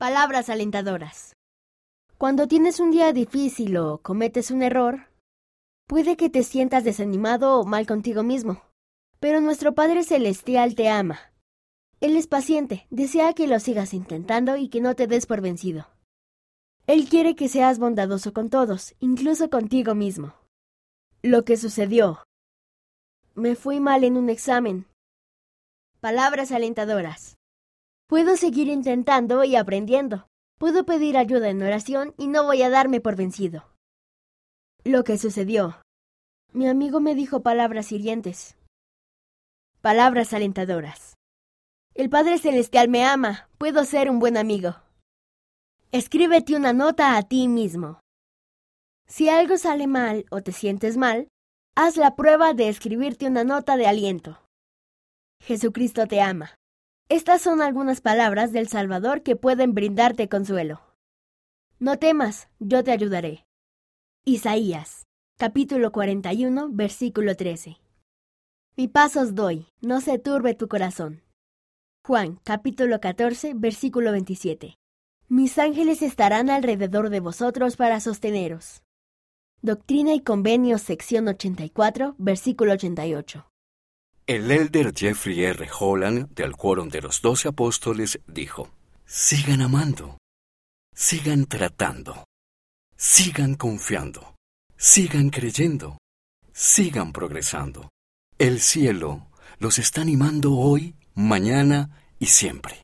Palabras alentadoras. Cuando tienes un día difícil o cometes un error, puede que te sientas desanimado o mal contigo mismo. Pero nuestro Padre Celestial te ama. Él es paciente, desea que lo sigas intentando y que no te des por vencido. Él quiere que seas bondadoso con todos, incluso contigo mismo. Lo que sucedió. Me fui mal en un examen. Palabras alentadoras. Puedo seguir intentando y aprendiendo. Puedo pedir ayuda en oración y no voy a darme por vencido. Lo que sucedió. Mi amigo me dijo palabras hirientes. Palabras alentadoras. El Padre Celestial me ama. Puedo ser un buen amigo. Escríbete una nota a ti mismo. Si algo sale mal o te sientes mal, haz la prueba de escribirte una nota de aliento. Jesucristo te ama. Estas son algunas palabras del Salvador que pueden brindarte consuelo. No temas, yo te ayudaré. Isaías, capítulo 41, versículo 13. Mi paso os doy, no se turbe tu corazón. Juan, capítulo 14, versículo 27. Mis ángeles estarán alrededor de vosotros para sosteneros. Doctrina y Convenios, sección 84, versículo 88. El elder Jeffrey R. Holland del Quórum de los Doce Apóstoles dijo, Sigan amando, sigan tratando, sigan confiando, sigan creyendo, sigan progresando. El cielo los está animando hoy, mañana y siempre.